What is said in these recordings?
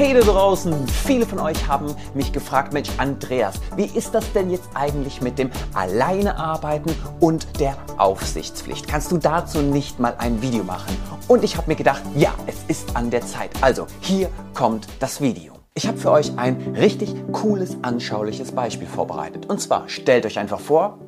Hey da draußen! Viele von euch haben mich gefragt, Mensch Andreas, wie ist das denn jetzt eigentlich mit dem Alleinearbeiten und der Aufsichtspflicht? Kannst du dazu nicht mal ein Video machen? Und ich habe mir gedacht, ja, es ist an der Zeit. Also, hier kommt das Video. Ich habe für euch ein richtig cooles, anschauliches Beispiel vorbereitet. Und zwar stellt euch einfach vor,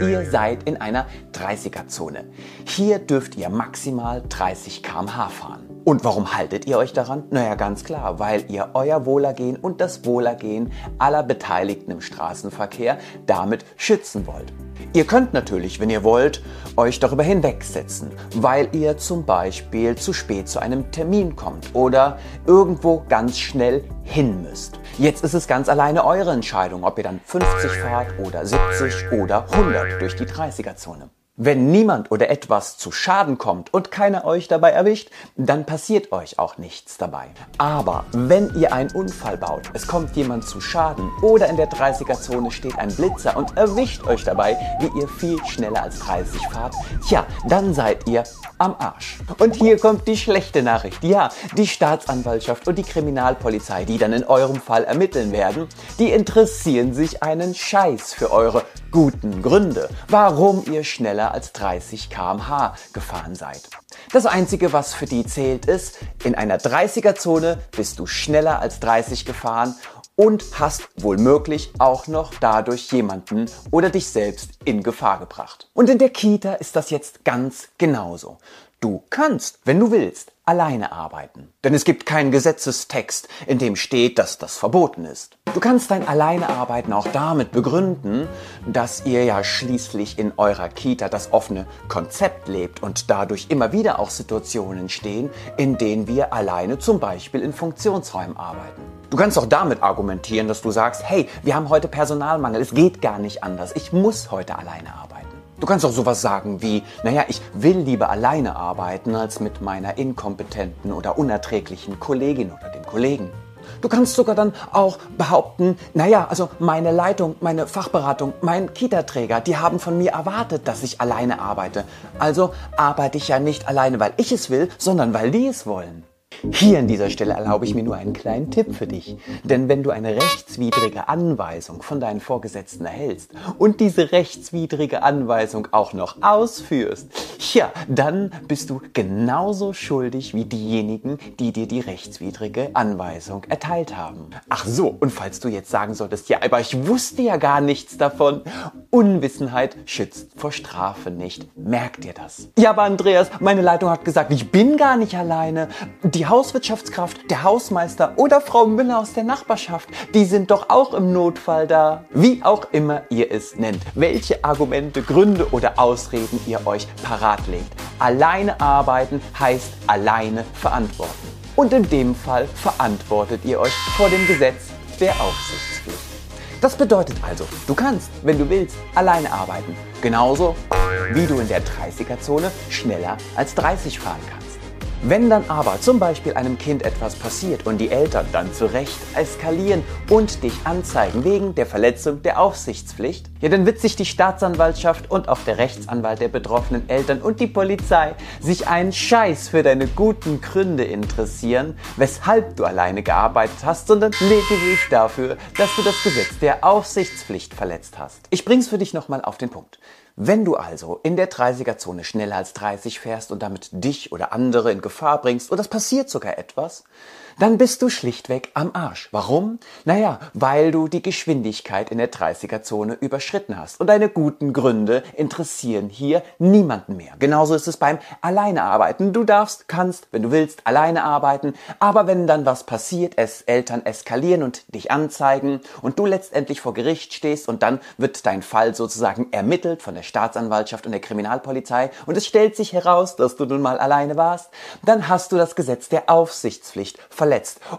ihr seid in einer 30er-Zone. Hier dürft ihr maximal 30 km/h fahren. Und warum haltet ihr euch daran? Naja, ganz klar, weil ihr euer Wohlergehen und das Wohlergehen aller Beteiligten im Straßenverkehr damit schützen wollt. Ihr könnt natürlich, wenn ihr wollt, euch darüber hinwegsetzen, weil ihr zum Beispiel zu spät zu einem Termin kommt oder irgendwo ganz schnell hin müsst. Jetzt ist es ganz alleine eure Entscheidung, ob ihr dann 50 fahrt oder 70 oder 100 durch die 30er-Zone. Wenn niemand oder etwas zu Schaden kommt und keiner euch dabei erwischt, dann passiert euch auch nichts dabei. Aber wenn ihr einen Unfall baut, es kommt jemand zu Schaden oder in der 30er-Zone steht ein Blitzer und erwischt euch dabei, wie ihr viel schneller als 30 fahrt, tja, dann seid ihr am Arsch. Und hier kommt die schlechte Nachricht. Ja, die Staatsanwaltschaft und die Kriminalpolizei, die dann in eurem Fall ermitteln werden, die interessieren sich einen Scheiß für eure guten Gründe, warum ihr schneller als 30 km/h gefahren seid. Das Einzige, was für die zählt, ist, in einer 30er-Zone bist du schneller als 30 gefahren und hast wohlmöglich auch noch dadurch jemanden oder dich selbst in Gefahr gebracht. Und in der Kita ist das jetzt ganz genauso. Du kannst, wenn du willst, alleine arbeiten. Denn es gibt keinen Gesetzestext, in dem steht, dass das verboten ist. Du kannst dein Alleinearbeiten auch damit begründen, dass ihr ja schließlich in eurer Kita das offene Konzept lebt und dadurch immer wieder auch Situationen entstehen, in denen wir alleine zum Beispiel in Funktionsräumen arbeiten. Du kannst auch damit argumentieren, dass du sagst, hey, wir haben heute Personalmangel, es geht gar nicht anders, ich muss heute alleine arbeiten. Du kannst auch sowas sagen wie, naja, ich will lieber alleine arbeiten als mit meiner inkompetenten oder unerträglichen Kollegin oder dem Kollegen. Du kannst sogar dann auch behaupten, naja, also meine Leitung, meine Fachberatung, mein Kita-Träger, die haben von mir erwartet, dass ich alleine arbeite. Also arbeite ich ja nicht alleine, weil ich es will, sondern weil die es wollen. Hier an dieser Stelle erlaube ich mir nur einen kleinen Tipp für dich. Denn wenn du eine rechtswidrige Anweisung von deinen Vorgesetzten erhältst und diese rechtswidrige Anweisung auch noch ausführst, ja, dann bist du genauso schuldig wie diejenigen, die dir die rechtswidrige Anweisung erteilt haben. Ach so, und falls du jetzt sagen solltest, ja, aber ich wusste ja gar nichts davon. Unwissenheit schützt vor Strafe nicht. Merk dir das. Ja, aber Andreas, meine Leitung hat gesagt, ich bin gar nicht alleine. Die Hauswirtschaftskraft, der Hausmeister oder Frau Müller aus der Nachbarschaft, die sind doch auch im Notfall da. Wie auch immer ihr es nennt, welche Argumente, Gründe oder Ausreden ihr euch parat legt. Alleine arbeiten heißt alleine verantworten. Und in dem Fall verantwortet ihr euch vor dem Gesetz der Aufsichtspflicht. Das bedeutet also, du kannst, wenn du willst, alleine arbeiten. Genauso wie du in der 30er-Zone schneller als 30 fahren kannst. Wenn dann aber zum Beispiel einem Kind etwas passiert und die Eltern dann zu Recht eskalieren und dich anzeigen wegen der Verletzung der Aufsichtspflicht, ja dann wird sich die Staatsanwaltschaft und auch der Rechtsanwalt der betroffenen Eltern und die Polizei sich einen Scheiß für deine guten Gründe interessieren, weshalb du alleine gearbeitet hast, sondern lediglich dafür, dass du das Gesetz der Aufsichtspflicht verletzt hast. Ich bring's für dich nochmal auf den Punkt. Wenn du also in der 30er-Zone schneller als 30 fährst und damit dich oder andere in Gefahr bringst. Oder es passiert sogar etwas, dann bist du schlichtweg am Arsch. Warum? Naja, weil du die Geschwindigkeit in der 30er-Zone überschritten hast. Und deine guten Gründe interessieren hier niemanden mehr. Genauso ist es beim Alleinearbeiten. Du darfst, kannst, wenn du willst, alleine arbeiten. Aber wenn dann was passiert, es Eltern eskalieren und dich anzeigen und du letztendlich vor Gericht stehst und dann wird dein Fall sozusagen ermittelt von der Staatsanwaltschaft und der Kriminalpolizei und es stellt sich heraus, dass du nun mal alleine warst, dann hast du das Gesetz der Aufsichtspflicht verletzt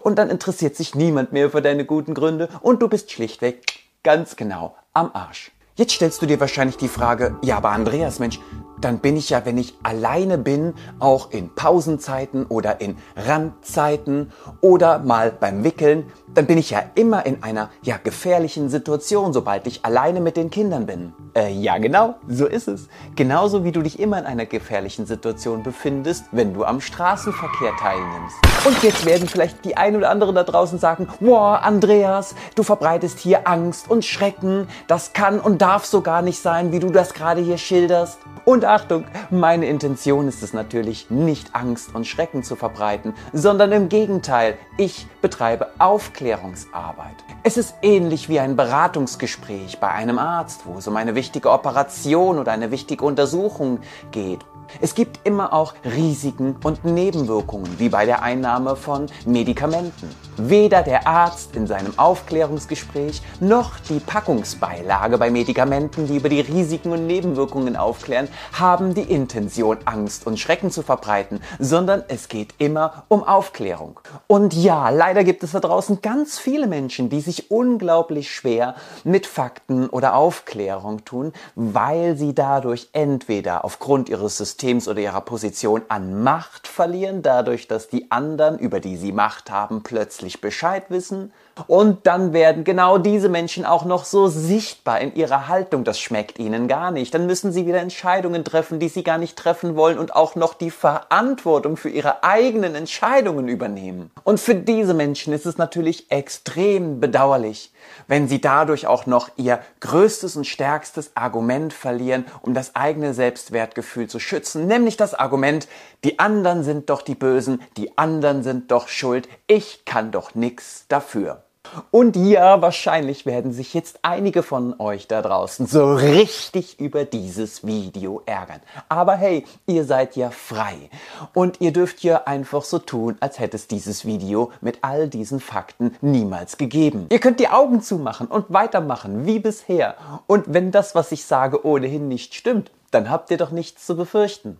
und dann interessiert sich niemand mehr für deine guten Gründe und du bist schlichtweg ganz genau am Arsch. Jetzt stellst du dir wahrscheinlich die Frage, ja, aber Andreas, Mensch, dann bin ich ja, wenn ich alleine bin, auch in Pausenzeiten oder in Randzeiten oder mal beim Wickeln, dann bin ich ja immer in einer ja gefährlichen Situation, sobald ich alleine mit den Kindern bin. Äh, ja, genau, so ist es. Genauso wie du dich immer in einer gefährlichen Situation befindest, wenn du am Straßenverkehr teilnimmst. Und jetzt werden vielleicht die ein oder anderen da draußen sagen, wow, Andreas, du verbreitest hier Angst und Schrecken, das kann und darf so gar nicht sein, wie du das gerade hier schilderst. Und Achtung, meine Intention ist es natürlich nicht Angst und Schrecken zu verbreiten, sondern im Gegenteil, ich betreibe Aufklärungsarbeit. Es ist ähnlich wie ein Beratungsgespräch bei einem Arzt, wo es um eine wichtige Operation oder eine wichtige Untersuchung geht es gibt immer auch Risiken und Nebenwirkungen, wie bei der Einnahme von Medikamenten. Weder der Arzt in seinem Aufklärungsgespräch noch die Packungsbeilage bei Medikamenten, die über die Risiken und Nebenwirkungen aufklären, haben die Intention, Angst und Schrecken zu verbreiten, sondern es geht immer um Aufklärung. Und ja, leider gibt es da draußen ganz viele Menschen, die sich unglaublich schwer mit Fakten oder Aufklärung tun, weil sie dadurch entweder aufgrund ihres Systems Systems oder ihrer Position an Macht verlieren, dadurch, dass die anderen, über die sie Macht haben, plötzlich Bescheid wissen. Und dann werden genau diese Menschen auch noch so sichtbar in ihrer Haltung, das schmeckt ihnen gar nicht. Dann müssen sie wieder Entscheidungen treffen, die sie gar nicht treffen wollen und auch noch die Verantwortung für ihre eigenen Entscheidungen übernehmen. Und für diese Menschen ist es natürlich extrem bedauerlich, wenn sie dadurch auch noch ihr größtes und stärkstes Argument verlieren, um das eigene Selbstwertgefühl zu schützen, nämlich das Argument, die anderen sind doch die Bösen, die anderen sind doch schuld, ich kann doch nichts dafür. Und ja, wahrscheinlich werden sich jetzt einige von euch da draußen so richtig über dieses Video ärgern. Aber hey, ihr seid ja frei. Und ihr dürft ja einfach so tun, als hätte es dieses Video mit all diesen Fakten niemals gegeben. Ihr könnt die Augen zumachen und weitermachen wie bisher. Und wenn das, was ich sage, ohnehin nicht stimmt, dann habt ihr doch nichts zu befürchten.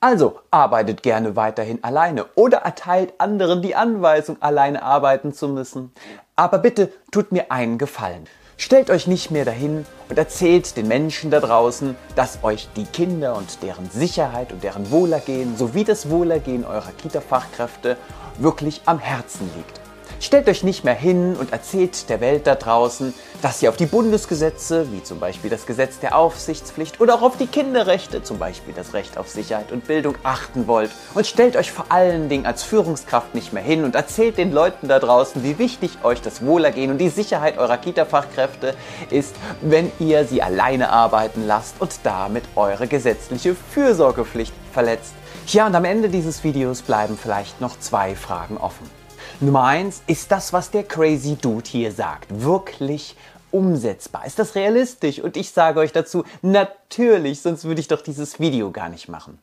Also arbeitet gerne weiterhin alleine oder erteilt anderen die Anweisung, alleine arbeiten zu müssen. Aber bitte tut mir einen Gefallen. Stellt euch nicht mehr dahin und erzählt den Menschen da draußen, dass euch die Kinder und deren Sicherheit und deren Wohlergehen sowie das Wohlergehen eurer Kita-Fachkräfte wirklich am Herzen liegt. Stellt euch nicht mehr hin und erzählt der Welt da draußen, dass ihr auf die Bundesgesetze, wie zum Beispiel das Gesetz der Aufsichtspflicht oder auch auf die Kinderrechte, zum Beispiel das Recht auf Sicherheit und Bildung, achten wollt. Und stellt euch vor allen Dingen als Führungskraft nicht mehr hin und erzählt den Leuten da draußen, wie wichtig euch das Wohlergehen und die Sicherheit eurer Kita-Fachkräfte ist, wenn ihr sie alleine arbeiten lasst und damit eure gesetzliche Fürsorgepflicht verletzt. Ja, und am Ende dieses Videos bleiben vielleicht noch zwei Fragen offen. Nummer eins, ist das, was der Crazy Dude hier sagt, wirklich umsetzbar? Ist das realistisch? Und ich sage euch dazu, natürlich, sonst würde ich doch dieses Video gar nicht machen.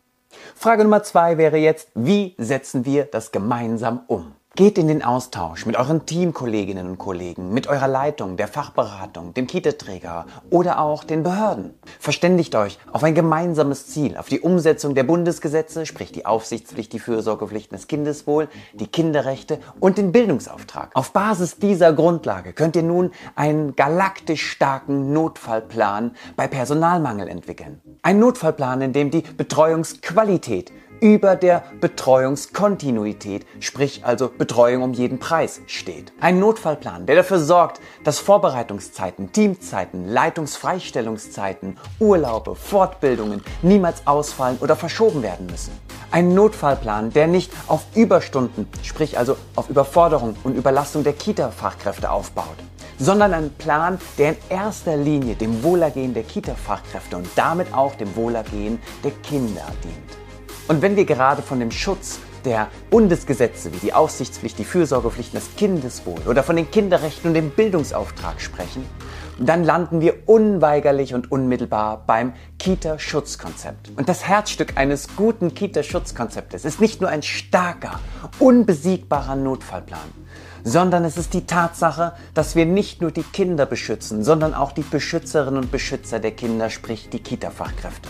Frage Nummer zwei wäre jetzt, wie setzen wir das gemeinsam um? Geht in den Austausch mit euren Teamkolleginnen und Kollegen, mit eurer Leitung, der Fachberatung, dem Kiteträger oder auch den Behörden. Verständigt euch auf ein gemeinsames Ziel, auf die Umsetzung der Bundesgesetze, sprich die Aufsichtspflicht, die Fürsorgepflichten des Kindeswohl, die Kinderrechte und den Bildungsauftrag. Auf Basis dieser Grundlage könnt ihr nun einen galaktisch starken Notfallplan bei Personalmangel entwickeln. Ein Notfallplan, in dem die Betreuungsqualität über der Betreuungskontinuität, sprich also Betreuung um jeden Preis steht. Ein Notfallplan, der dafür sorgt, dass Vorbereitungszeiten, Teamzeiten, Leitungsfreistellungszeiten, Urlaube, Fortbildungen niemals ausfallen oder verschoben werden müssen. Ein Notfallplan, der nicht auf Überstunden, sprich also auf Überforderung und Überlastung der Kita-Fachkräfte aufbaut sondern ein Plan, der in erster Linie dem Wohlergehen der Kita-Fachkräfte und damit auch dem Wohlergehen der Kinder dient. Und wenn wir gerade von dem Schutz der Bundesgesetze wie die Aufsichtspflicht, die Fürsorgepflicht, das Kindeswohl oder von den Kinderrechten und dem Bildungsauftrag sprechen, dann landen wir unweigerlich und unmittelbar beim Kita-Schutzkonzept. Und das Herzstück eines guten Kita-Schutzkonzeptes ist nicht nur ein starker, unbesiegbarer Notfallplan, sondern es ist die Tatsache, dass wir nicht nur die Kinder beschützen, sondern auch die Beschützerinnen und Beschützer der Kinder, sprich die Kita-Fachkräfte.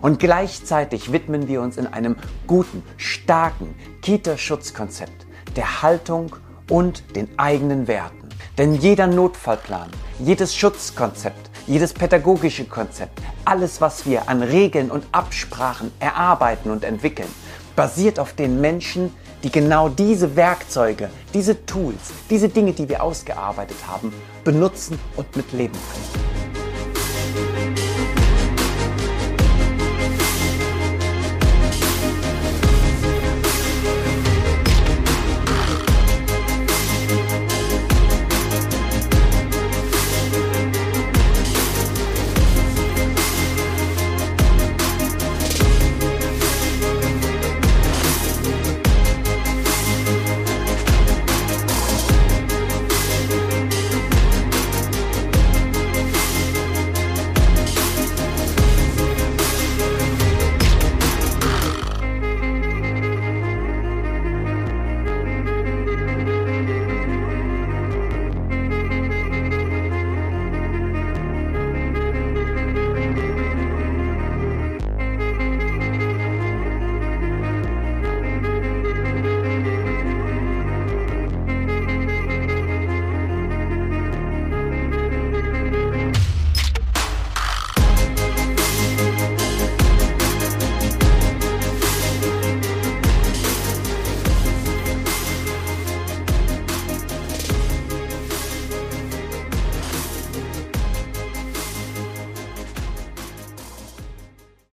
Und gleichzeitig widmen wir uns in einem guten, starken Kita-Schutzkonzept der Haltung und den eigenen Werten. Denn jeder Notfallplan, jedes Schutzkonzept, Jedes pädagogische Konzept, alles, was wir an Regeln und Absprachen erarbeiten und entwickeln, basiert auf den Menschen, die genau diese Werkzeuge, diese Tools, diese Dinge, die wir ausgearbeitet haben, benutzen und mit leben können.